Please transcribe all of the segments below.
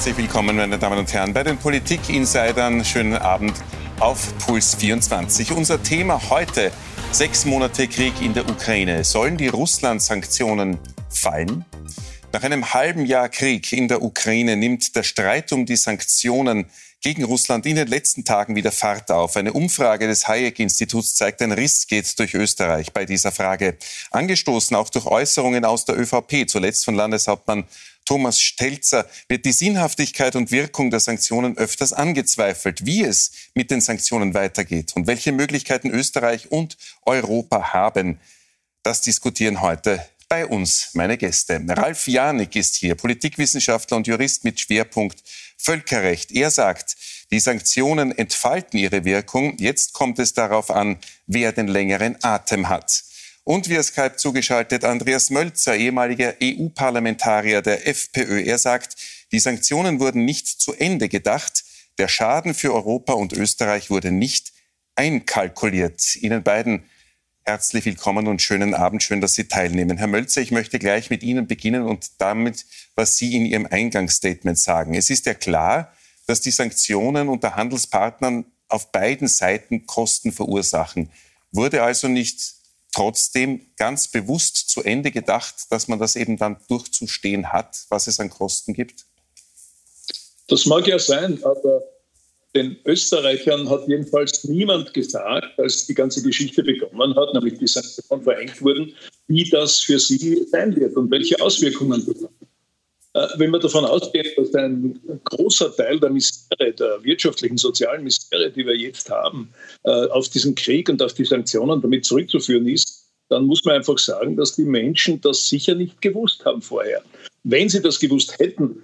Herzlich willkommen, meine Damen und Herren, bei den Politik-Insidern. Schönen Abend auf Puls 24. Unser Thema heute, sechs Monate Krieg in der Ukraine. Sollen die Russland-Sanktionen fallen? Nach einem halben Jahr Krieg in der Ukraine nimmt der Streit um die Sanktionen gegen Russland in den letzten Tagen wieder Fahrt auf. Eine Umfrage des Hayek-Instituts zeigt, ein Riss geht durch Österreich bei dieser Frage. Angestoßen auch durch Äußerungen aus der ÖVP, zuletzt von Landeshauptmann Thomas Stelzer wird die Sinnhaftigkeit und Wirkung der Sanktionen öfters angezweifelt, wie es mit den Sanktionen weitergeht und welche Möglichkeiten Österreich und Europa haben. Das diskutieren heute bei uns meine Gäste. Ralf Janik ist hier, Politikwissenschaftler und Jurist mit Schwerpunkt Völkerrecht. Er sagt, die Sanktionen entfalten ihre Wirkung. Jetzt kommt es darauf an, wer den längeren Atem hat. Und via Skype zugeschaltet Andreas Mölzer, ehemaliger EU-Parlamentarier der FPÖ. Er sagt, die Sanktionen wurden nicht zu Ende gedacht. Der Schaden für Europa und Österreich wurde nicht einkalkuliert. Ihnen beiden herzlich willkommen und schönen Abend. Schön, dass Sie teilnehmen. Herr Mölzer, ich möchte gleich mit Ihnen beginnen und damit, was Sie in Ihrem Eingangsstatement sagen. Es ist ja klar, dass die Sanktionen unter Handelspartnern auf beiden Seiten Kosten verursachen. Wurde also nicht trotzdem ganz bewusst zu Ende gedacht, dass man das eben dann durchzustehen hat, was es an Kosten gibt? Das mag ja sein, aber den Österreichern hat jedenfalls niemand gesagt, als die ganze Geschichte begonnen hat, nämlich die Sanktionen verhängt wurden, wie das für sie sein wird und welche Auswirkungen das hat. Äh, wenn man davon ausgeht, dass ein großer Teil der Misere, der wirtschaftlichen, sozialen Misere, die wir jetzt haben, äh, auf diesen Krieg und auf die Sanktionen damit zurückzuführen ist, dann muss man einfach sagen, dass die Menschen das sicher nicht gewusst haben vorher. Wenn sie das gewusst hätten,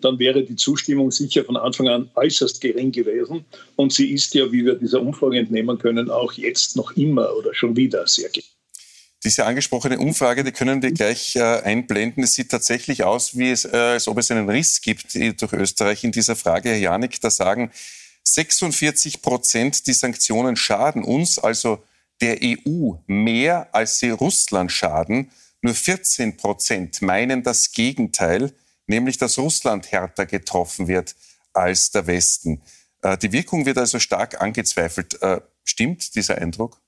dann wäre die Zustimmung sicher von Anfang an äußerst gering gewesen. Und sie ist ja, wie wir dieser Umfrage entnehmen können, auch jetzt noch immer oder schon wieder sehr gering. Diese angesprochene Umfrage, die können wir gleich äh, einblenden. Es sieht tatsächlich aus, wie es, äh, als ob es einen Riss gibt durch Österreich in dieser Frage. Herr Janik, da sagen 46 Prozent, die Sanktionen schaden uns, also der EU, mehr als sie Russland schaden. Nur 14 Prozent meinen das Gegenteil, nämlich dass Russland härter getroffen wird als der Westen. Äh, die Wirkung wird also stark angezweifelt. Äh, stimmt dieser Eindruck?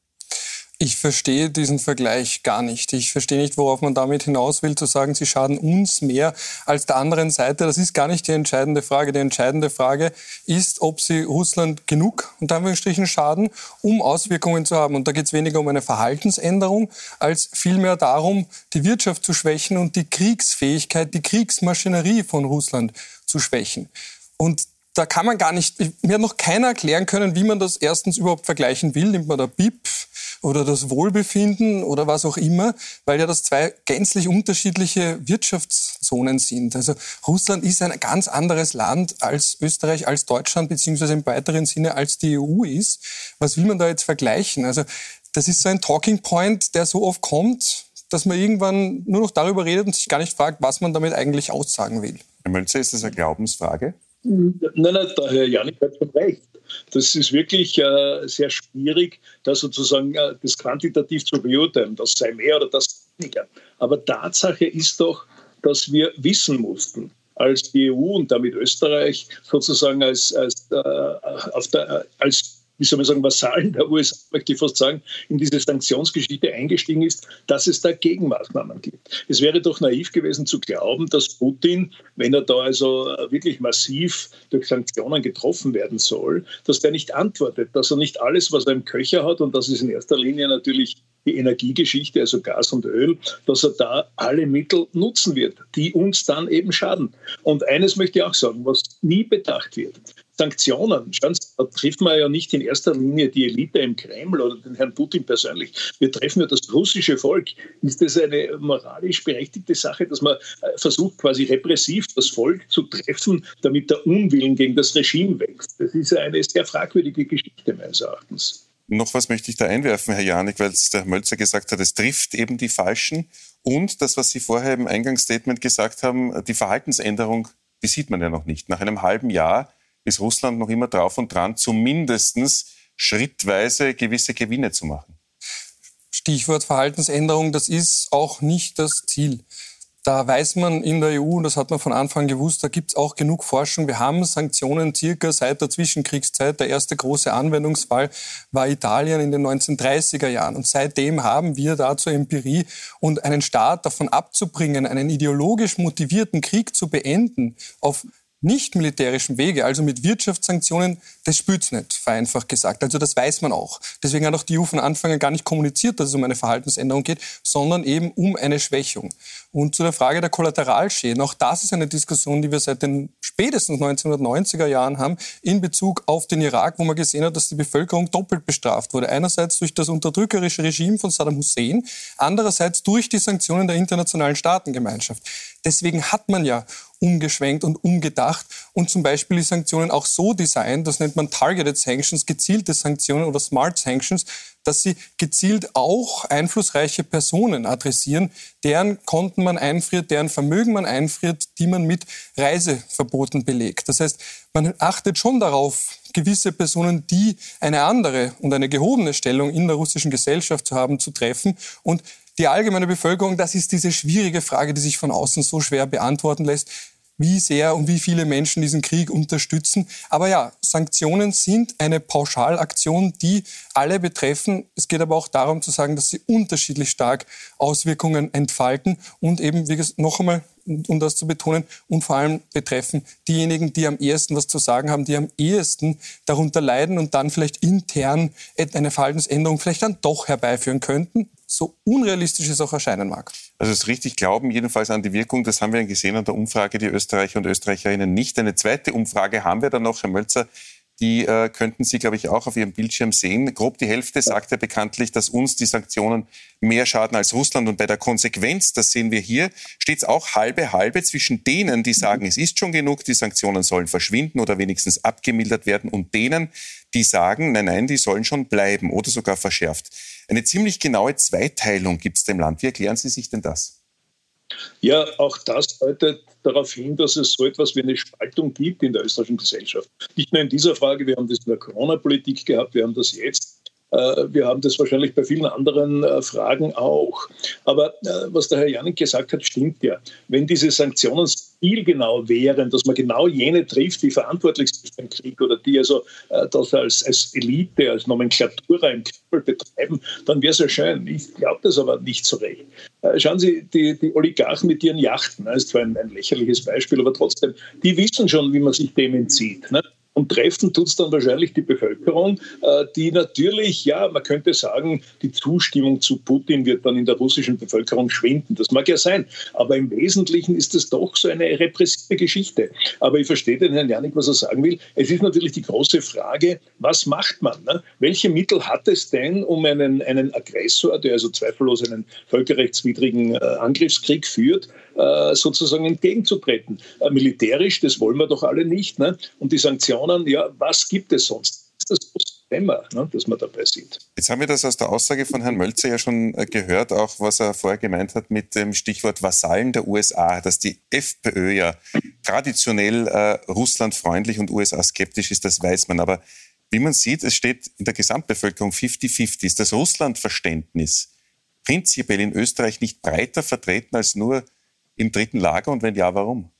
Ich verstehe diesen Vergleich gar nicht. Ich verstehe nicht, worauf man damit hinaus will, zu sagen, sie schaden uns mehr als der anderen Seite. Das ist gar nicht die entscheidende Frage. Die entscheidende Frage ist, ob sie Russland genug, unter Anführungsstrichen, schaden, um Auswirkungen zu haben. Und da geht es weniger um eine Verhaltensänderung, als vielmehr darum, die Wirtschaft zu schwächen und die Kriegsfähigkeit, die Kriegsmaschinerie von Russland zu schwächen. Und da kann man gar nicht, mir hat noch keiner erklären können, wie man das erstens überhaupt vergleichen will. Nimmt man da BIP oder das Wohlbefinden oder was auch immer, weil ja das zwei gänzlich unterschiedliche Wirtschaftszonen sind. Also Russland ist ein ganz anderes Land als Österreich, als Deutschland, beziehungsweise im weiteren Sinne als die EU ist. Was will man da jetzt vergleichen? Also das ist so ein Talking Point, der so oft kommt, dass man irgendwann nur noch darüber redet und sich gar nicht fragt, was man damit eigentlich aussagen will. Herr Mölzer, ist das eine Glaubensfrage? Nein, nein, der Herr Janik hat schon recht. Das ist wirklich äh, sehr schwierig, da sozusagen äh, das quantitativ zu beurteilen. Das sei mehr oder das weniger. Aber Tatsache ist doch, dass wir wissen mussten, als die EU und damit Österreich sozusagen als, als, äh, der, als wie soll man sagen, Vasallen der USA, möchte ich fast sagen, in diese Sanktionsgeschichte eingestiegen ist, dass es da Gegenmaßnahmen gibt. Es wäre doch naiv gewesen zu glauben, dass Putin, wenn er da also wirklich massiv durch Sanktionen getroffen werden soll, dass der nicht antwortet, dass er nicht alles, was er im Köcher hat, und das ist in erster Linie natürlich die Energiegeschichte, also Gas und Öl, dass er da alle Mittel nutzen wird, die uns dann eben schaden. Und eines möchte ich auch sagen, was nie bedacht wird. Sanktionen, schauen Sie, da trifft man ja nicht in erster Linie die Elite im Kreml oder den Herrn Putin persönlich. Wir treffen ja das russische Volk. Ist das eine moralisch berechtigte Sache, dass man äh, versucht, quasi repressiv das Volk zu treffen, damit der Unwillen gegen das Regime wächst? Das ist eine sehr fragwürdige Geschichte meines Erachtens. Noch was möchte ich da einwerfen, Herr Janik, weil es der Mölzer gesagt hat, es trifft eben die Falschen. Und das, was Sie vorher im Eingangsstatement gesagt haben, die Verhaltensänderung, die sieht man ja noch nicht. Nach einem halben Jahr ist Russland noch immer drauf und dran, zumindest schrittweise gewisse Gewinne zu machen. Stichwort Verhaltensänderung, das ist auch nicht das Ziel. Da weiß man in der EU, und das hat man von Anfang gewusst, da gibt es auch genug Forschung. Wir haben Sanktionen circa seit der Zwischenkriegszeit. Der erste große Anwendungsfall war Italien in den 1930er Jahren. Und seitdem haben wir dazu Empirie und einen Staat davon abzubringen, einen ideologisch motivierten Krieg zu beenden, auf nicht militärischen Wege, also mit Wirtschaftssanktionen, das spürt's nicht, vereinfacht gesagt. Also das weiß man auch. Deswegen hat auch die EU von Anfang an gar nicht kommuniziert, dass es um eine Verhaltensänderung geht, sondern eben um eine Schwächung. Und zu der Frage der Kollateralschäden, auch das ist eine Diskussion, die wir seit den spätestens 1990er Jahren haben, in Bezug auf den Irak, wo man gesehen hat, dass die Bevölkerung doppelt bestraft wurde. Einerseits durch das unterdrückerische Regime von Saddam Hussein, andererseits durch die Sanktionen der internationalen Staatengemeinschaft. Deswegen hat man ja umgeschwenkt und umgedacht und zum Beispiel die Sanktionen auch so designt, das nennt man Targeted Sanctions, gezielte Sanktionen oder Smart Sanctions, dass sie gezielt auch einflussreiche Personen adressieren, deren Konten man einfriert, deren Vermögen man einfriert, die man mit Reiseverboten belegt. Das heißt, man achtet schon darauf, gewisse Personen, die eine andere und eine gehobene Stellung in der russischen Gesellschaft zu haben, zu treffen und die allgemeine Bevölkerung, das ist diese schwierige Frage, die sich von außen so schwer beantworten lässt wie sehr und wie viele Menschen diesen Krieg unterstützen. Aber ja, Sanktionen sind eine Pauschalaktion, die alle betreffen. Es geht aber auch darum zu sagen, dass sie unterschiedlich stark Auswirkungen entfalten und eben, wie gesagt, noch einmal, um das zu betonen, und vor allem betreffen diejenigen, die am ehesten was zu sagen haben, die am ehesten darunter leiden und dann vielleicht intern eine Verhaltensänderung vielleicht dann doch herbeiführen könnten so unrealistisch es auch erscheinen mag. Also es richtig glauben jedenfalls an die Wirkung, das haben wir gesehen an der Umfrage, die Österreicher und Österreicherinnen nicht. Eine zweite Umfrage haben wir dann noch, Herr Mölzer, die äh, könnten Sie, glaube ich, auch auf Ihrem Bildschirm sehen. Grob die Hälfte sagt ja bekanntlich, dass uns die Sanktionen mehr schaden als Russland. Und bei der Konsequenz, das sehen wir hier, steht es auch halbe halbe zwischen denen, die sagen, es ist schon genug, die Sanktionen sollen verschwinden oder wenigstens abgemildert werden, und denen, die sagen, nein, nein, die sollen schon bleiben oder sogar verschärft. Eine ziemlich genaue Zweiteilung gibt es im Land. Wie erklären Sie sich denn das? Ja, auch das deutet darauf hin, dass es so etwas wie eine Spaltung gibt in der österreichischen Gesellschaft. Nicht nur in dieser Frage, wir haben das in der Corona-Politik gehabt, wir haben das jetzt äh, wir haben das wahrscheinlich bei vielen anderen äh, Fragen auch. Aber äh, was der Herr Janik gesagt hat, stimmt ja. Wenn diese Sanktionen zielgenau wären, dass man genau jene trifft, die verantwortlich sind für den Krieg oder die also das als, als Elite, als Nomenklatura im Kreml betreiben, dann wäre es ja schön. Ich glaube das aber nicht so recht. Schauen Sie, die, die Oligarchen mit ihren Yachten, das ist zwar ein, ein lächerliches Beispiel, aber trotzdem, die wissen schon, wie man sich dem entzieht. Ne? Und treffen tut es dann wahrscheinlich die Bevölkerung, äh, die natürlich, ja, man könnte sagen, die Zustimmung zu Putin wird dann in der russischen Bevölkerung schwinden. Das mag ja sein. Aber im Wesentlichen ist es doch so eine repressive Geschichte. Aber ich verstehe den Herrn Janik, was er sagen will. Es ist natürlich die große Frage, was macht man? Ne? Welche Mittel hat es denn, um einen, einen Aggressor, der also zweifellos einen völkerrechtswidrigen äh, Angriffskrieg führt, sozusagen entgegenzutreten? militärisch, das wollen wir doch alle nicht. Ne? Und die Sanktionen ja, was gibt es sonst? Das ist das Dilemma, ne, das man dabei sieht. Jetzt haben wir das aus der Aussage von Herrn Mölzer ja schon äh, gehört, auch was er vorher gemeint hat mit dem Stichwort Vasallen der USA, dass die FPÖ ja traditionell äh, russlandfreundlich und USA-skeptisch ist, das weiß man. Aber wie man sieht, es steht in der Gesamtbevölkerung 50-50. Ist das Russlandverständnis prinzipiell in Österreich nicht breiter vertreten als nur im dritten Lager? Und wenn ja, warum?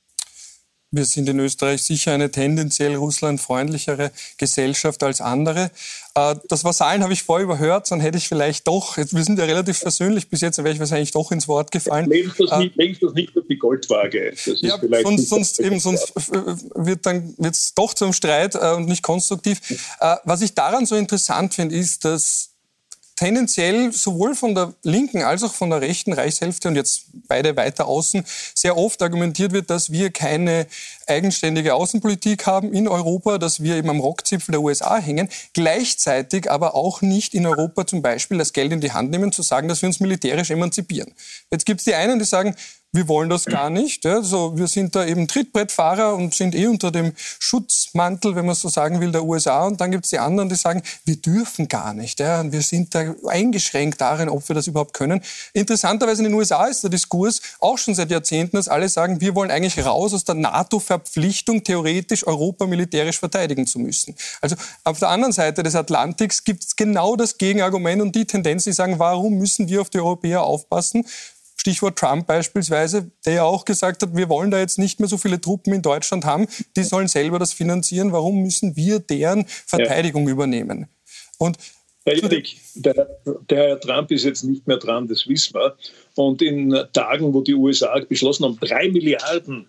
Wir sind in Österreich sicher eine tendenziell russlandfreundlichere Gesellschaft als andere. Äh, das Vasallen habe ich vorher überhört, dann hätte ich vielleicht doch, wir sind ja relativ versöhnlich bis jetzt, dann wäre ich wahrscheinlich doch ins Wort gefallen. Legst das, nicht, legst das nicht auf die Goldwaage. ja, sonst, sonst, eben, sonst wird dann wird's doch zum Streit äh, und nicht konstruktiv. Äh, was ich daran so interessant finde, ist, dass tendenziell sowohl von der linken als auch von der rechten Reichshälfte und jetzt beide weiter außen sehr oft argumentiert wird, dass wir keine eigenständige Außenpolitik haben in Europa, dass wir eben am Rockzipfel der USA hängen, gleichzeitig aber auch nicht in Europa zum Beispiel das Geld in die Hand nehmen, zu sagen, dass wir uns militärisch emanzipieren. Jetzt gibt es die einen, die sagen, wir wollen das gar nicht. Ja. Also wir sind da eben Trittbrettfahrer und sind eh unter dem Schutzmantel, wenn man so sagen will, der USA. Und dann gibt es die anderen, die sagen, wir dürfen gar nicht. Ja. Und wir sind da eingeschränkt darin, ob wir das überhaupt können. Interessanterweise in den USA ist der Diskurs auch schon seit Jahrzehnten, dass alle sagen, wir wollen eigentlich raus aus der NATO-Verpflichtung, theoretisch Europa militärisch verteidigen zu müssen. Also auf der anderen Seite des Atlantiks gibt es genau das Gegenargument und die Tendenz, die sagen, warum müssen wir auf die Europäer aufpassen? Stichwort Trump beispielsweise, der ja auch gesagt hat, wir wollen da jetzt nicht mehr so viele Truppen in Deutschland haben, die sollen selber das finanzieren. Warum müssen wir deren Verteidigung ja. übernehmen? Und Judek, der, der Herr Trump ist jetzt nicht mehr dran, das wissen wir. Und in Tagen, wo die USA beschlossen haben, drei Milliarden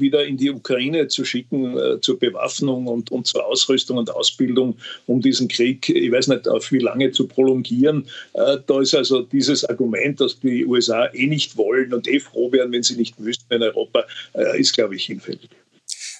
wieder in die Ukraine zu schicken äh, zur Bewaffnung und, und zur Ausrüstung und Ausbildung, um diesen Krieg, ich weiß nicht, auf wie lange zu prolongieren. Äh, da ist also dieses Argument, dass die USA eh nicht wollen und eh froh wären, wenn sie nicht wüssten in Europa, ist, glaube ich, hinfällig.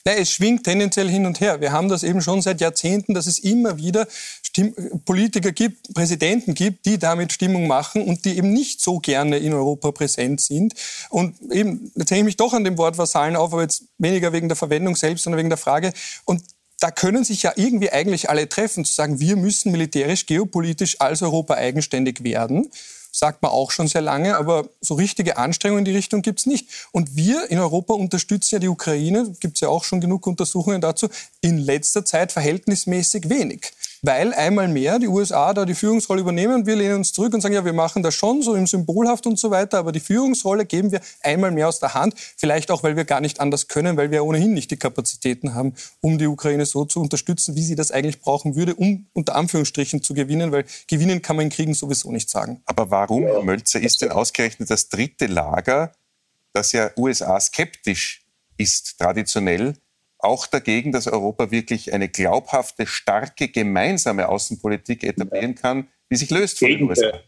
Nein, es schwingt tendenziell hin und her. Wir haben das eben schon seit Jahrzehnten, dass es immer wieder Stimm Politiker gibt, Präsidenten gibt, die damit Stimmung machen und die eben nicht so gerne in Europa präsent sind. Und eben, jetzt hänge ich mich doch an dem Wort Vasallen auf, aber jetzt weniger wegen der Verwendung selbst, sondern wegen der Frage. Und da können sich ja irgendwie eigentlich alle treffen, zu sagen, wir müssen militärisch, geopolitisch als Europa eigenständig werden sagt man auch schon sehr lange, aber so richtige Anstrengungen in die Richtung gibt es nicht. Und wir in Europa unterstützen ja die Ukraine, gibt es ja auch schon genug Untersuchungen dazu, in letzter Zeit verhältnismäßig wenig weil einmal mehr die USA da die Führungsrolle übernehmen. Wir lehnen uns zurück und sagen, ja, wir machen das schon so im Symbolhaft und so weiter, aber die Führungsrolle geben wir einmal mehr aus der Hand. Vielleicht auch, weil wir gar nicht anders können, weil wir ohnehin nicht die Kapazitäten haben, um die Ukraine so zu unterstützen, wie sie das eigentlich brauchen würde, um unter Anführungsstrichen zu gewinnen, weil gewinnen kann man in Kriegen sowieso nicht sagen. Aber warum, Herr Mölzer, ist denn ausgerechnet das dritte Lager, das ja USA skeptisch ist, traditionell, auch dagegen, dass Europa wirklich eine glaubhafte, starke, gemeinsame Außenpolitik etablieren kann, die sich löst von den USA.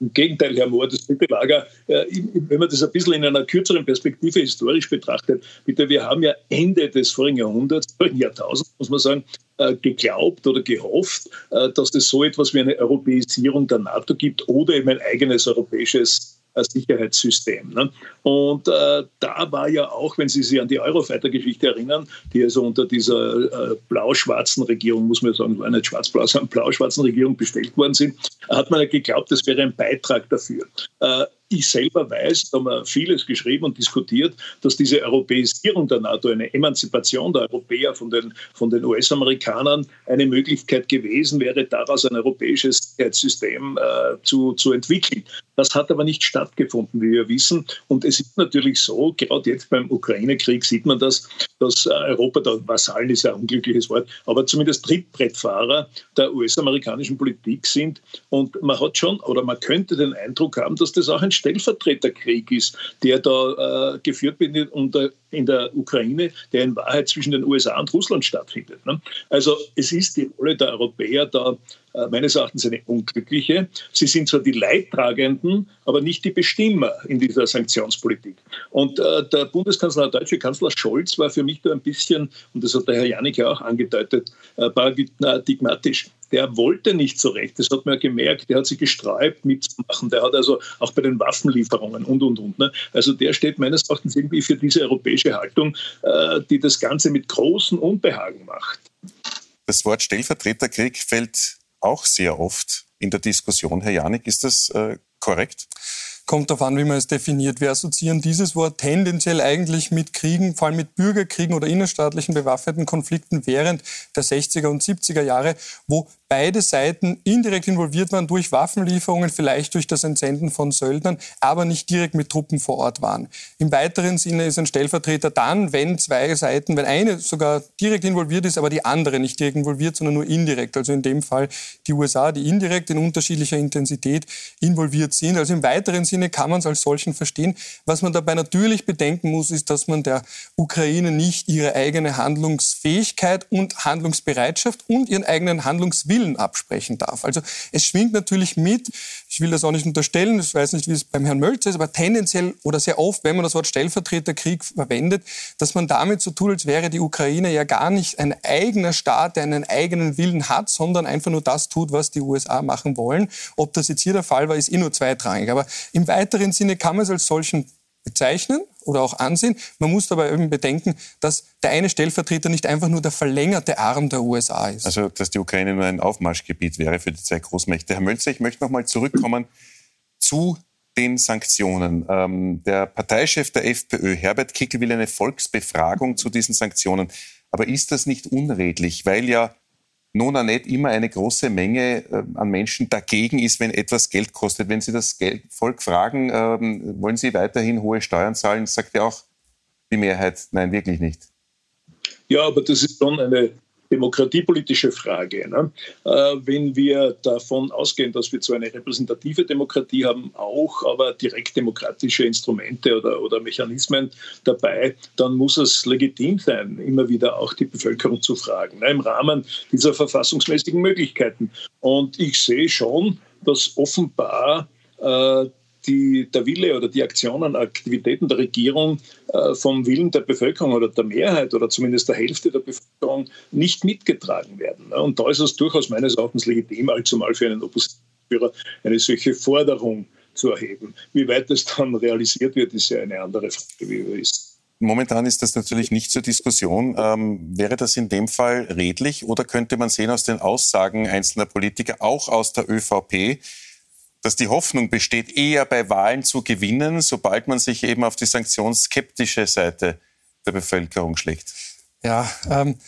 Im Gegenteil, Herr Mohr, das dritte Lager, äh, wenn man das ein bisschen in einer kürzeren Perspektive historisch betrachtet, bitte, wir haben ja Ende des vorigen Jahrhunderts, vorigen Jahrtausends, muss man sagen, äh, geglaubt oder gehofft, äh, dass es so etwas wie eine Europäisierung der NATO gibt oder eben ein eigenes europäisches Sicherheitssystem. Ne? Und äh, da war ja auch, wenn Sie sich an die Eurofighter-Geschichte erinnern, die also unter dieser äh, blau-schwarzen Regierung, muss man sagen, war nicht schwarz-blau, sondern blau-schwarzen Regierung bestellt worden sind, hat man ja geglaubt, das wäre ein Beitrag dafür. Äh, ich selber weiß, da haben wir vieles geschrieben und diskutiert, dass diese Europäisierung der NATO, eine Emanzipation der Europäer von den, von den US-Amerikanern eine Möglichkeit gewesen wäre, daraus ein europäisches Sicherheitssystem äh, zu, zu entwickeln. Das hat aber nicht stattgefunden, wie wir wissen. Und es ist natürlich so, gerade jetzt beim Ukraine-Krieg sieht man das, dass Europa, der Vasallen ist ja ein unglückliches Wort, aber zumindest Trittbrettfahrer der US-amerikanischen Politik sind. Und man hat schon, oder man könnte den Eindruck haben, dass das auch ein Stellvertreterkrieg ist, der da äh, geführt wird in der, in der Ukraine, der in Wahrheit zwischen den USA und Russland stattfindet. Ne? Also es ist die Rolle der Europäer da meines Erachtens eine unglückliche. Sie sind zwar die Leidtragenden, aber nicht die Bestimmer in dieser Sanktionspolitik. Und äh, der Bundeskanzler, der deutsche Kanzler Scholz war für mich da ein bisschen, und das hat der Herr Janik ja auch angedeutet, äh, paradigmatisch. Der wollte nicht so recht, das hat man ja gemerkt, der hat sich gesträubt mitzumachen, der hat also auch bei den Waffenlieferungen und, und, und. Ne? Also der steht meines Erachtens irgendwie für diese europäische Haltung, äh, die das Ganze mit großem Unbehagen macht. Das Wort Stellvertreterkrieg fällt auch sehr oft in der Diskussion. Herr Janik, ist das äh, korrekt? Kommt darauf an, wie man es definiert. Wir assoziieren dieses Wort tendenziell eigentlich mit Kriegen, vor allem mit Bürgerkriegen oder innerstaatlichen bewaffneten Konflikten während der 60er und 70er Jahre, wo beide Seiten indirekt involviert waren durch Waffenlieferungen, vielleicht durch das Entsenden von Söldnern, aber nicht direkt mit Truppen vor Ort waren. Im weiteren Sinne ist ein Stellvertreter dann, wenn zwei Seiten, wenn eine sogar direkt involviert ist, aber die andere nicht direkt involviert, sondern nur indirekt. Also in dem Fall die USA, die indirekt in unterschiedlicher Intensität involviert sind. Also im weiteren Sinne kann man es als solchen verstehen. Was man dabei natürlich bedenken muss, ist, dass man der Ukraine nicht ihre eigene Handlungsfähigkeit und Handlungsbereitschaft und ihren eigenen Handlungswillen Willen absprechen darf. Also es schwingt natürlich mit, ich will das auch nicht unterstellen, ich weiß nicht, wie es beim Herrn Mölzer ist, aber tendenziell oder sehr oft, wenn man das Wort Stellvertreterkrieg verwendet, dass man damit so tut, als wäre die Ukraine ja gar nicht ein eigener Staat, der einen eigenen Willen hat, sondern einfach nur das tut, was die USA machen wollen. Ob das jetzt hier der Fall war, ist eh nur zweitrangig. Aber im weiteren Sinne kann man es als solchen bezeichnen oder auch ansehen. Man muss dabei eben bedenken, dass der eine Stellvertreter nicht einfach nur der verlängerte Arm der USA ist. Also, dass die Ukraine nur ein Aufmarschgebiet wäre für die zwei Großmächte. Herr Mölzer, ich möchte noch mal zurückkommen zu den Sanktionen. Ähm, der Parteichef der FPÖ, Herbert Kickel, will eine Volksbefragung zu diesen Sanktionen. Aber ist das nicht unredlich, weil ja nun nicht immer eine große Menge äh, an Menschen dagegen ist, wenn etwas Geld kostet. Wenn Sie das Volk fragen, ähm, wollen Sie weiterhin hohe Steuern zahlen, sagt ja auch die Mehrheit, nein, wirklich nicht. Ja, aber das ist schon eine demokratiepolitische Frage. Ne? Äh, wenn wir davon ausgehen, dass wir zwar eine repräsentative Demokratie haben, auch aber direktdemokratische Instrumente oder, oder Mechanismen dabei, dann muss es legitim sein, immer wieder auch die Bevölkerung zu fragen, ne? im Rahmen dieser verfassungsmäßigen Möglichkeiten. Und ich sehe schon, dass offenbar äh, die, der Wille oder die Aktionen, Aktivitäten der Regierung äh, vom Willen der Bevölkerung oder der Mehrheit oder zumindest der Hälfte der Bevölkerung nicht mitgetragen werden. Und da ist es durchaus meines Erachtens legitim, allzumal für einen Oppositionsführer eine solche Forderung zu erheben. Wie weit das dann realisiert wird, ist ja eine andere Frage, wie wir wissen. Momentan ist das natürlich nicht zur Diskussion. Ähm, wäre das in dem Fall redlich oder könnte man sehen aus den Aussagen einzelner Politiker, auch aus der ÖVP, dass die Hoffnung besteht, eher bei Wahlen zu gewinnen, sobald man sich eben auf die sanktionsskeptische Seite der Bevölkerung schlägt. Ja, ähm,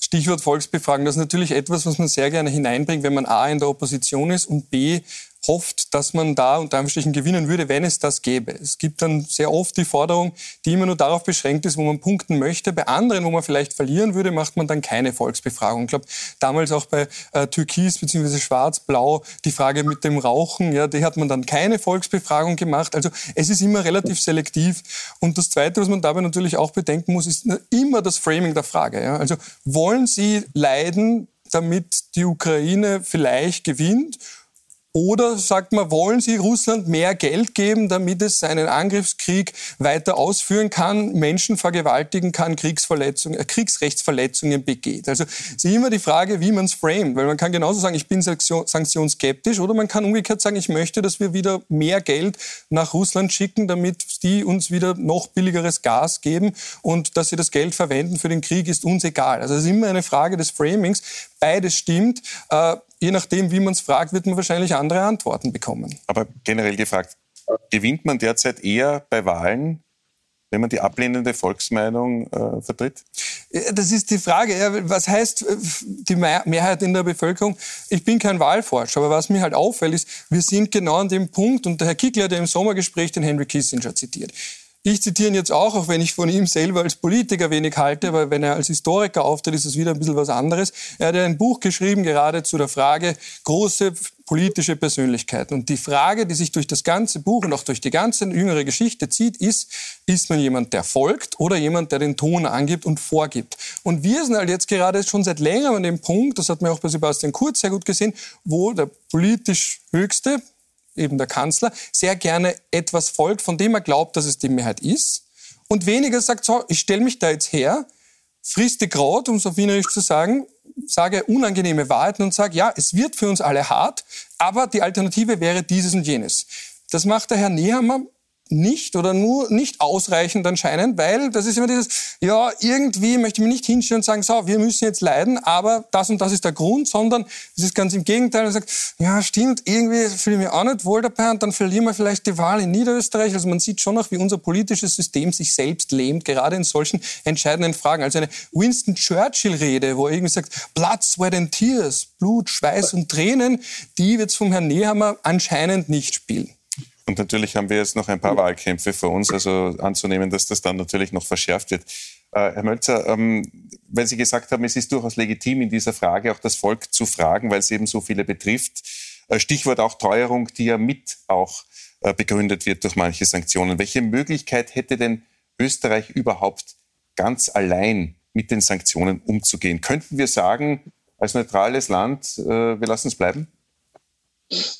Stichwort Volksbefragung, das ist natürlich etwas, was man sehr gerne hineinbringt, wenn man A in der Opposition ist und B hofft, dass man da unter Anführungsstrichen gewinnen würde, wenn es das gäbe. Es gibt dann sehr oft die Forderung, die immer nur darauf beschränkt ist, wo man punkten möchte. Bei anderen, wo man vielleicht verlieren würde, macht man dann keine Volksbefragung. Ich glaube, damals auch bei äh, Türkis bzw. Schwarz-Blau die Frage mit dem Rauchen, ja, die hat man dann keine Volksbefragung gemacht. Also es ist immer relativ selektiv. Und das Zweite, was man dabei natürlich auch bedenken muss, ist immer das Framing der Frage. Ja. Also wollen Sie leiden, damit die Ukraine vielleicht gewinnt? Oder sagt man, wollen Sie Russland mehr Geld geben, damit es seinen Angriffskrieg weiter ausführen kann, Menschen vergewaltigen kann, Kriegsverletzungen, äh, Kriegsrechtsverletzungen begeht? Also es ist immer die Frage, wie man es framet. Weil man kann genauso sagen, ich bin sanktionsskeptisch oder man kann umgekehrt sagen, ich möchte, dass wir wieder mehr Geld nach Russland schicken, damit die uns wieder noch billigeres Gas geben und dass sie das Geld verwenden für den Krieg ist uns egal. Also es ist immer eine Frage des Framings. Beides stimmt. Äh, je nachdem, wie man es fragt, wird man wahrscheinlich andere Antworten bekommen. Aber generell gefragt, gewinnt man derzeit eher bei Wahlen, wenn man die ablehnende Volksmeinung äh, vertritt? Das ist die Frage. Ja, was heißt äh, die Mehrheit in der Bevölkerung? Ich bin kein Wahlforscher, aber was mir halt auffällt, ist, wir sind genau an dem Punkt, und der Herr Kickler hat ja im Sommergespräch den Henry Kissinger zitiert. Ich zitiere ihn jetzt auch, auch wenn ich von ihm selber als Politiker wenig halte, weil wenn er als Historiker auftritt, ist es wieder ein bisschen was anderes. Er hat ja ein Buch geschrieben, gerade zu der Frage große politische Persönlichkeiten. Und die Frage, die sich durch das ganze Buch und auch durch die ganze jüngere Geschichte zieht, ist, ist man jemand, der folgt oder jemand, der den Ton angibt und vorgibt? Und wir sind halt jetzt gerade schon seit längerem an dem Punkt, das hat man auch bei Sebastian Kurz sehr gut gesehen, wo der politisch Höchste, eben der Kanzler, sehr gerne etwas folgt, von dem er glaubt, dass es die Mehrheit ist. Und weniger sagt, so, ich stelle mich da jetzt her, frisst die Kraut, um es auf Wienerisch zu sagen, sage unangenehme Wahrheiten und sage, ja, es wird für uns alle hart, aber die Alternative wäre dieses und jenes. Das macht der Herr Nehammer nicht oder nur nicht ausreichend anscheinend, weil das ist immer dieses, ja, irgendwie möchte ich mich nicht hinstellen und sagen, so, wir müssen jetzt leiden, aber das und das ist der Grund, sondern es ist ganz im Gegenteil, er sagt, ja, stimmt, irgendwie fühle ich mich auch nicht wohl dabei und dann verlieren wir vielleicht die Wahl in Niederösterreich. Also man sieht schon noch, wie unser politisches System sich selbst lähmt, gerade in solchen entscheidenden Fragen. Also eine Winston Churchill-Rede, wo er irgendwie sagt, Blood, Sweat and Tears, Blut, Schweiß und Tränen, die wird vom Herrn Nehammer anscheinend nicht spielen. Und natürlich haben wir jetzt noch ein paar Wahlkämpfe vor uns, also anzunehmen, dass das dann natürlich noch verschärft wird. Äh, Herr Mölzer, ähm, weil Sie gesagt haben, es ist durchaus legitim, in dieser Frage auch das Volk zu fragen, weil es eben so viele betrifft. Äh, Stichwort auch Teuerung, die ja mit auch äh, begründet wird durch manche Sanktionen. Welche Möglichkeit hätte denn Österreich überhaupt ganz allein mit den Sanktionen umzugehen? Könnten wir sagen, als neutrales Land, wir lassen es bleiben?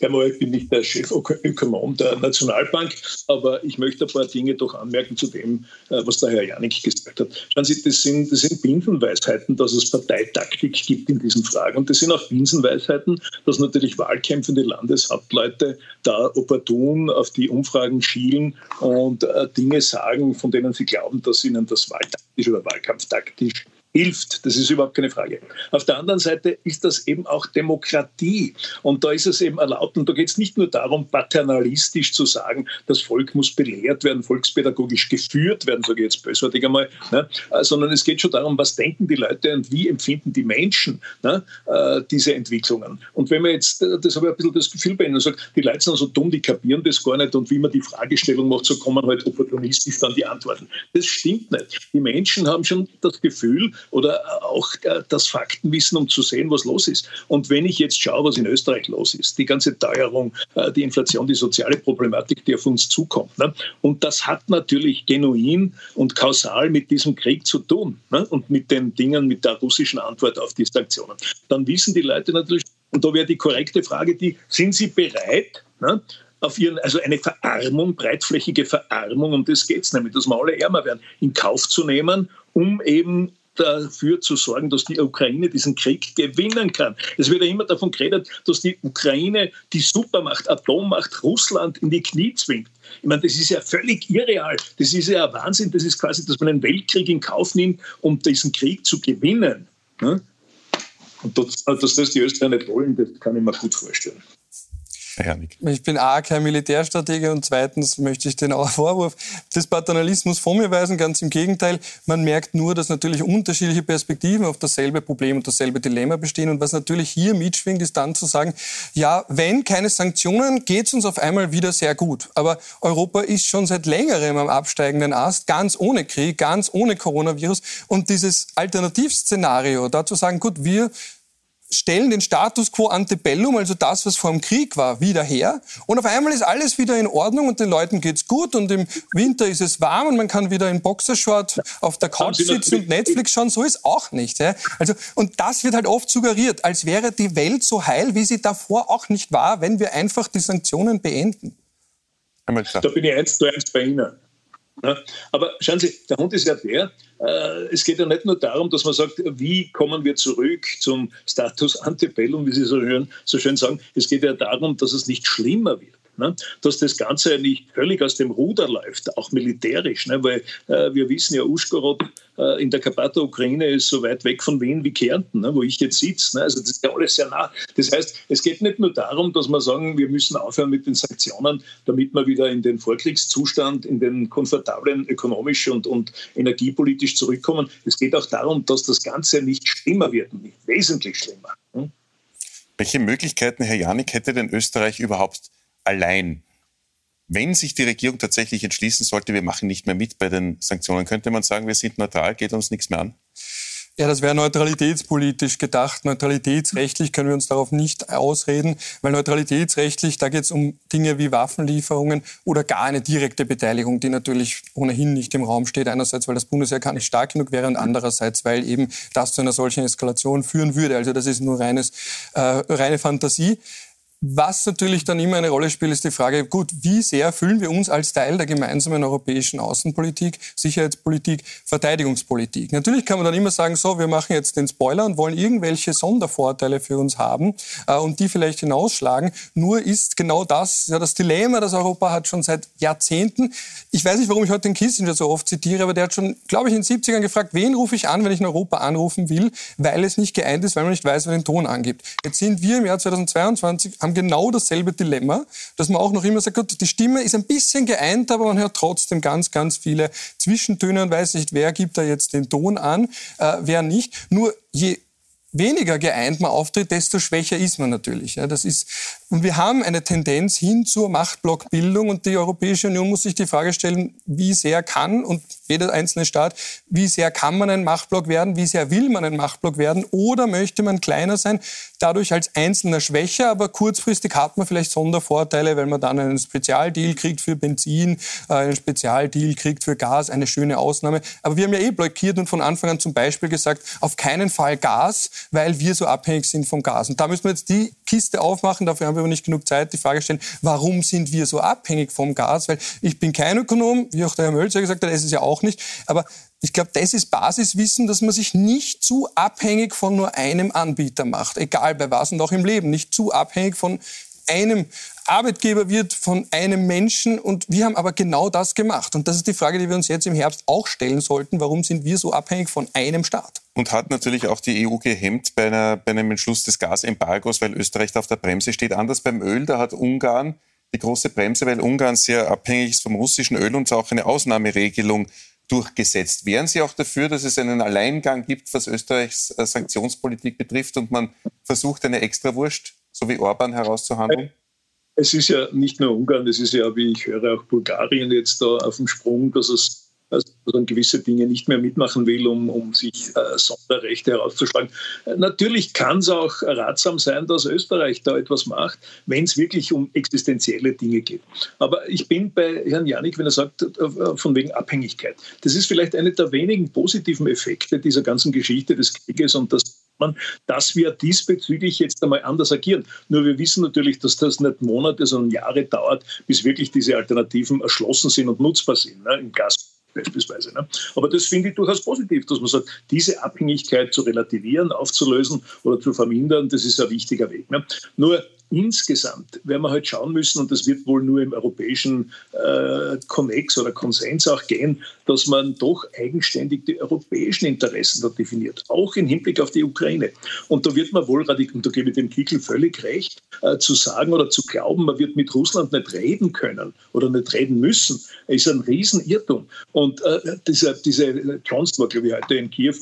Einmal, ich bin nicht der Chefökonom der Nationalbank, aber ich möchte ein paar Dinge doch anmerken zu dem, äh, was der Herr Janik gesagt hat. Schauen Sie, das sind, das sind Binsenweisheiten, dass es Parteitaktik gibt in diesen Fragen. Und das sind auch Binsenweisheiten, dass natürlich wahlkämpfende Landeshauptleute da opportun auf die Umfragen schielen und äh, Dinge sagen, von denen sie glauben, dass ihnen das wahltaktisch oder wahlkampftaktisch hilft. Das ist überhaupt keine Frage. Auf der anderen Seite ist das eben auch Demokratie. Und da ist es eben erlaubt. Und da geht es nicht nur darum, paternalistisch zu sagen, das Volk muss belehrt werden, volkspädagogisch geführt werden, sage ich jetzt bösartig einmal, ne? sondern es geht schon darum, was denken die Leute und wie empfinden die Menschen ne? äh, diese Entwicklungen. Und wenn man jetzt, äh, das habe ich ein bisschen das Gefühl bei Ihnen, sagt, die Leute sind so dumm, die kapieren das gar nicht und wie man die Fragestellung macht, so kommen halt opportunistisch dann die Antworten. Das stimmt nicht. Die Menschen haben schon das Gefühl, oder auch äh, das Faktenwissen, um zu sehen, was los ist. Und wenn ich jetzt schaue, was in Österreich los ist, die ganze Teuerung, äh, die Inflation, die soziale Problematik, die auf uns zukommt. Ne? Und das hat natürlich genuin und kausal mit diesem Krieg zu tun ne? und mit den Dingen, mit der russischen Antwort auf die Sanktionen. Dann wissen die Leute natürlich, und da wäre die korrekte Frage, die, sind sie bereit, ne? auf ihren, also eine Verarmung, breitflächige Verarmung, um das geht es nämlich, dass wir alle ärmer werden, in Kauf zu nehmen, um eben dafür zu sorgen, dass die Ukraine diesen Krieg gewinnen kann. Es wird ja immer davon geredet, dass die Ukraine die Supermacht, Atommacht Russland in die Knie zwingt. Ich meine, das ist ja völlig irreal. Das ist ja Wahnsinn. Das ist quasi, dass man einen Weltkrieg in Kauf nimmt, um diesen Krieg zu gewinnen. Und dass, dass das die Österreicher nicht wollen, das kann ich mir gut vorstellen. Herrlich. Ich bin A, kein Militärstratege und zweitens möchte ich den Vorwurf des Paternalismus von mir weisen. Ganz im Gegenteil. Man merkt nur, dass natürlich unterschiedliche Perspektiven auf dasselbe Problem und dasselbe Dilemma bestehen. Und was natürlich hier mitschwingt, ist dann zu sagen, ja, wenn keine Sanktionen, geht es uns auf einmal wieder sehr gut. Aber Europa ist schon seit längerem am absteigenden Ast, ganz ohne Krieg, ganz ohne Coronavirus. Und dieses Alternativszenario, dazu sagen, gut, wir stellen den Status quo ante bellum, also das, was vor dem Krieg war, wieder her. Und auf einmal ist alles wieder in Ordnung und den Leuten geht's gut und im Winter ist es warm und man kann wieder in Boxershort auf der Couch sitzen und Netflix schauen. So ist auch nicht. Ja? Also, und das wird halt oft suggeriert, als wäre die Welt so heil, wie sie davor auch nicht war, wenn wir einfach die Sanktionen beenden. Da bin ich eins zu eins bei Ihnen. Aber schauen Sie, der Hund ist ja der, äh, es geht ja nicht nur darum, dass man sagt, wie kommen wir zurück zum Status Antebellum, wie Sie so schön, so schön sagen. Es geht ja darum, dass es nicht schlimmer wird. Ne? Dass das Ganze nicht völlig aus dem Ruder läuft, auch militärisch, ne? weil äh, wir wissen ja, Uschgorod äh, in der Karpater-Ukraine ist so weit weg von Wien wie Kärnten, ne? wo ich jetzt sitze. Ne? Also das ist ja alles sehr nah. Das heißt, es geht nicht nur darum, dass wir sagen, wir müssen aufhören mit den Sanktionen, damit wir wieder in den Vorkriegszustand, in den komfortablen ökonomisch und, und energiepolitisch zurückkommen. Es geht auch darum, dass das Ganze nicht schlimmer wird, nicht wesentlich schlimmer. Hm? Welche Möglichkeiten, Herr Janik, hätte denn Österreich überhaupt allein. Wenn sich die Regierung tatsächlich entschließen sollte, wir machen nicht mehr mit bei den Sanktionen, könnte man sagen, wir sind neutral, geht uns nichts mehr an? Ja, das wäre neutralitätspolitisch gedacht. Neutralitätsrechtlich können wir uns darauf nicht ausreden, weil neutralitätsrechtlich, da geht es um Dinge wie Waffenlieferungen oder gar eine direkte Beteiligung, die natürlich ohnehin nicht im Raum steht. Einerseits, weil das Bundesheer gar nicht stark genug wäre und andererseits, weil eben das zu einer solchen Eskalation führen würde. Also das ist nur reines, äh, reine Fantasie. Was natürlich dann immer eine Rolle spielt, ist die Frage, gut, wie sehr fühlen wir uns als Teil der gemeinsamen europäischen Außenpolitik, Sicherheitspolitik, Verteidigungspolitik? Natürlich kann man dann immer sagen, so, wir machen jetzt den Spoiler und wollen irgendwelche Sondervorteile für uns haben äh, und die vielleicht hinausschlagen. Nur ist genau das ja das Dilemma, das Europa hat schon seit Jahrzehnten. Ich weiß nicht, warum ich heute den Kissinger so oft zitiere, aber der hat schon, glaube ich, in den 70ern gefragt, wen rufe ich an, wenn ich in Europa anrufen will, weil es nicht geeint ist, weil man nicht weiß, wer den Ton angibt. Jetzt sind wir im Jahr 2022, genau dasselbe Dilemma, dass man auch noch immer sagt, gut, die Stimme ist ein bisschen geeint, aber man hört trotzdem ganz, ganz viele Zwischentöne und weiß nicht, wer gibt da jetzt den Ton an, äh, wer nicht. Nur je weniger geeint man auftritt, desto schwächer ist man natürlich. Ja, das ist, und wir haben eine Tendenz hin zur Machtblockbildung und die Europäische Union muss sich die Frage stellen, wie sehr kann und jeder einzelne Staat, wie sehr kann man ein Machtblock werden, wie sehr will man ein Machtblock werden oder möchte man kleiner sein, dadurch als Einzelner schwächer, aber kurzfristig hat man vielleicht Sondervorteile, weil man dann einen Spezialdeal kriegt für Benzin, äh, einen Spezialdeal kriegt für Gas, eine schöne Ausnahme. Aber wir haben ja eh blockiert und von Anfang an zum Beispiel gesagt, auf keinen Fall Gas, weil wir so abhängig sind vom Gas. Und da müssen wir jetzt die Kiste aufmachen, dafür haben wir aber nicht genug Zeit, die Frage stellen, warum sind wir so abhängig vom Gas? Weil ich bin kein Ökonom, wie auch der Herr Mölzer gesagt hat, es ist ja auch nicht. Aber ich glaube, das ist Basiswissen, dass man sich nicht zu abhängig von nur einem Anbieter macht, egal bei was und auch im Leben, nicht zu abhängig von einem Arbeitgeber wird von einem Menschen und wir haben aber genau das gemacht. Und das ist die Frage, die wir uns jetzt im Herbst auch stellen sollten. Warum sind wir so abhängig von einem Staat? Und hat natürlich auch die EU gehemmt bei, einer, bei einem Entschluss des Gasembargos, weil Österreich auf der Bremse steht. Anders beim Öl, da hat Ungarn die große Bremse, weil Ungarn sehr abhängig ist vom russischen Öl und auch eine Ausnahmeregelung durchgesetzt. Wären Sie auch dafür, dass es einen Alleingang gibt, was Österreichs äh, Sanktionspolitik betrifft und man versucht, eine Extrawurst, so wie Orban, herauszuhandeln? Es ist ja nicht nur Ungarn, es ist ja, wie ich höre, auch Bulgarien jetzt da auf dem Sprung, dass es also gewisse Dinge nicht mehr mitmachen will, um, um sich äh, Sonderrechte herauszuschlagen. Äh, natürlich kann es auch ratsam sein, dass Österreich da etwas macht, wenn es wirklich um existenzielle Dinge geht. Aber ich bin bei Herrn Janik, wenn er sagt, äh, von wegen Abhängigkeit. Das ist vielleicht einer der wenigen positiven Effekte dieser ganzen Geschichte des Krieges und das dass wir diesbezüglich jetzt einmal anders agieren. Nur wir wissen natürlich, dass das nicht Monate, sondern Jahre dauert, bis wirklich diese Alternativen erschlossen sind und nutzbar sind. Ne? Im Gas beispielsweise. Ne? Aber das finde ich durchaus positiv, dass man sagt, diese Abhängigkeit zu relativieren, aufzulösen oder zu vermindern, das ist ein wichtiger Weg. Ne? Nur insgesamt werden wir halt schauen müssen, und das wird wohl nur im europäischen äh, Connex oder Konsens auch gehen, dass man doch eigenständig die europäischen Interessen da definiert, auch im Hinblick auf die Ukraine. Und da wird man wohl radikal, und da gebe ich dem Kickel völlig recht, äh, zu sagen oder zu glauben, man wird mit Russland nicht reden können oder nicht reden müssen, ist ein Riesenirrtum. Und äh, dieser, diese Johnson war, glaube ich, heute in Kiew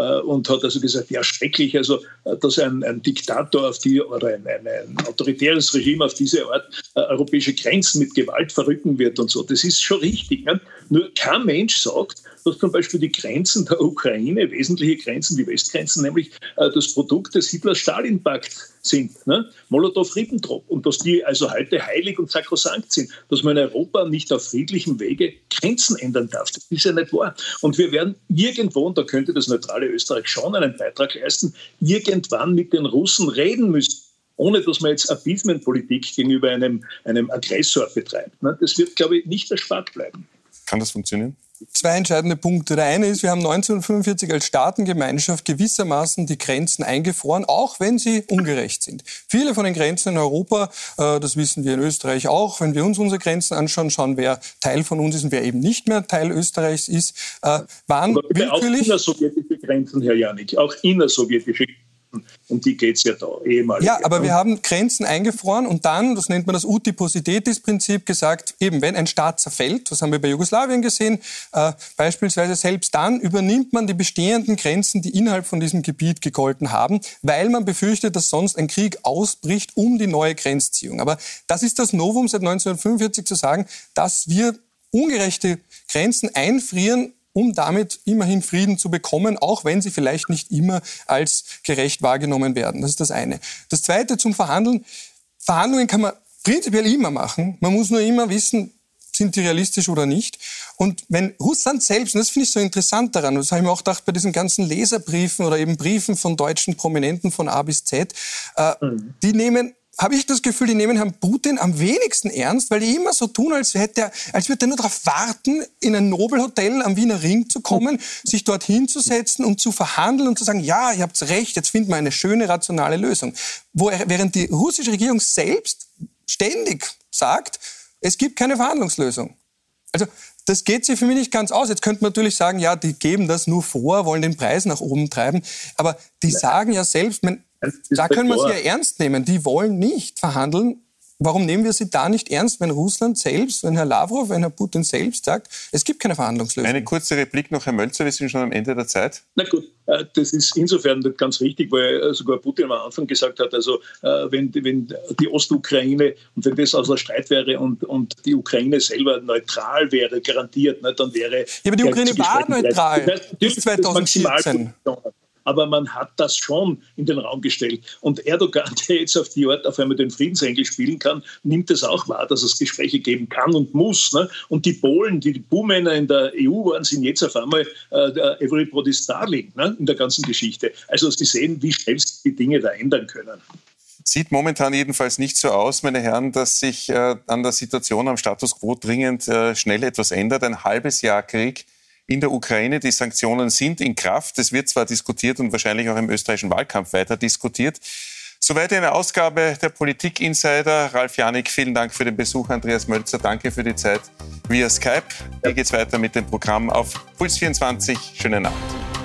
und hat also gesagt, ja, schrecklich, also, äh, dass ein, ein Diktator auf die, oder ein, ein, ein autoritäres Regime auf diese Art äh, europäische Grenzen mit Gewalt verrücken wird und so. Das ist schon richtig. Ne? Nur kein Mensch sagt, dass zum Beispiel die Grenzen der Ukraine, wesentliche Grenzen, die Westgrenzen, nämlich äh, das Produkt des Hitler-Stalin-Pakts sind, ne? Molotow-Ribbentrop, und dass die also heute heilig und sakrosankt sind, dass man in Europa nicht auf friedlichem Wege Grenzen ändern darf. Das ist ja nicht wahr. Und wir werden irgendwo, und da könnte das neutrale Österreich schon einen Beitrag leisten, irgendwann mit den Russen reden müssen ohne dass man jetzt Appeasement-Politik gegenüber einem, einem Aggressor betreibt. Ne? Das wird, glaube ich, nicht erspart bleiben. Kann das funktionieren? Zwei entscheidende Punkte. Der eine ist, wir haben 1945 als Staatengemeinschaft gewissermaßen die Grenzen eingefroren, auch wenn sie ungerecht sind. Viele von den Grenzen in Europa, äh, das wissen wir in Österreich auch, wenn wir uns unsere Grenzen anschauen, schauen, wer Teil von uns ist und wer eben nicht mehr Teil Österreichs ist, äh, waren Aber willkürlich... Auch innersowjetische Grenzen, Herr Janik, auch innersowjetische Grenzen um die geht es ja da ehemalig. Ja, aber wir haben Grenzen eingefroren und dann, das nennt man das Utipositätis-Prinzip, gesagt, eben wenn ein Staat zerfällt, das haben wir bei Jugoslawien gesehen, äh, beispielsweise selbst dann übernimmt man die bestehenden Grenzen, die innerhalb von diesem Gebiet gegolten haben, weil man befürchtet, dass sonst ein Krieg ausbricht um die neue Grenzziehung. Aber das ist das Novum seit 1945 zu sagen, dass wir ungerechte Grenzen einfrieren um damit immerhin Frieden zu bekommen, auch wenn sie vielleicht nicht immer als gerecht wahrgenommen werden. Das ist das eine. Das zweite zum Verhandeln. Verhandlungen kann man prinzipiell immer machen. Man muss nur immer wissen, sind die realistisch oder nicht. Und wenn Russland selbst, und das finde ich so interessant daran, das habe ich mir auch gedacht bei diesen ganzen Leserbriefen oder eben Briefen von deutschen Prominenten von A bis Z, äh, mhm. die nehmen habe ich das Gefühl, die nehmen Herrn Putin am wenigsten ernst, weil die immer so tun, als, hätte er, als würde er nur darauf warten, in ein Nobelhotel am Wiener Ring zu kommen, sich dort hinzusetzen und zu verhandeln und zu sagen, ja, ihr habt recht, jetzt finden wir eine schöne, rationale Lösung. Wo er, während die russische Regierung selbst ständig sagt, es gibt keine Verhandlungslösung. Also das geht sich für mich nicht ganz aus. Jetzt könnte man natürlich sagen, ja, die geben das nur vor, wollen den Preis nach oben treiben. Aber die sagen ja selbst, man, da können wir sie ja ernst nehmen. Die wollen nicht verhandeln. Warum nehmen wir sie da nicht ernst, wenn Russland selbst, wenn Herr Lavrov, wenn Herr Putin selbst sagt, es gibt keine Verhandlungslösung? Eine kurze Replik noch, Herr Mölzer, wir sind schon am Ende der Zeit. Na gut, äh, das ist insofern ganz richtig, weil äh, sogar Putin am Anfang gesagt hat, also äh, wenn, wenn die Ostukraine und wenn das außer Streit wäre und, und die Ukraine selber neutral wäre, garantiert, ne, dann wäre... Ja, aber die Ukraine war neutral bis 2014 aber man hat das schon in den Raum gestellt. Und Erdogan, der jetzt auf die Art auf einmal den Friedensengel spielen kann, nimmt es auch wahr, dass es Gespräche geben kann und muss. Ne? Und die Polen, die, die Buhmänner in der EU waren, sind jetzt auf einmal äh, Everybody's Darling ne? in der ganzen Geschichte. Also Sie sehen, wie schnell sich die Dinge da ändern können. Sieht momentan jedenfalls nicht so aus, meine Herren, dass sich äh, an der Situation am Status quo dringend äh, schnell etwas ändert. Ein halbes Jahr Krieg in der Ukraine. Die Sanktionen sind in Kraft. Es wird zwar diskutiert und wahrscheinlich auch im österreichischen Wahlkampf weiter diskutiert. Soweit eine Ausgabe der Politik Insider. Ralf Janik, vielen Dank für den Besuch. Andreas Mölzer, danke für die Zeit via Skype. Hier geht's weiter mit dem Programm auf Puls 24. Schönen Abend.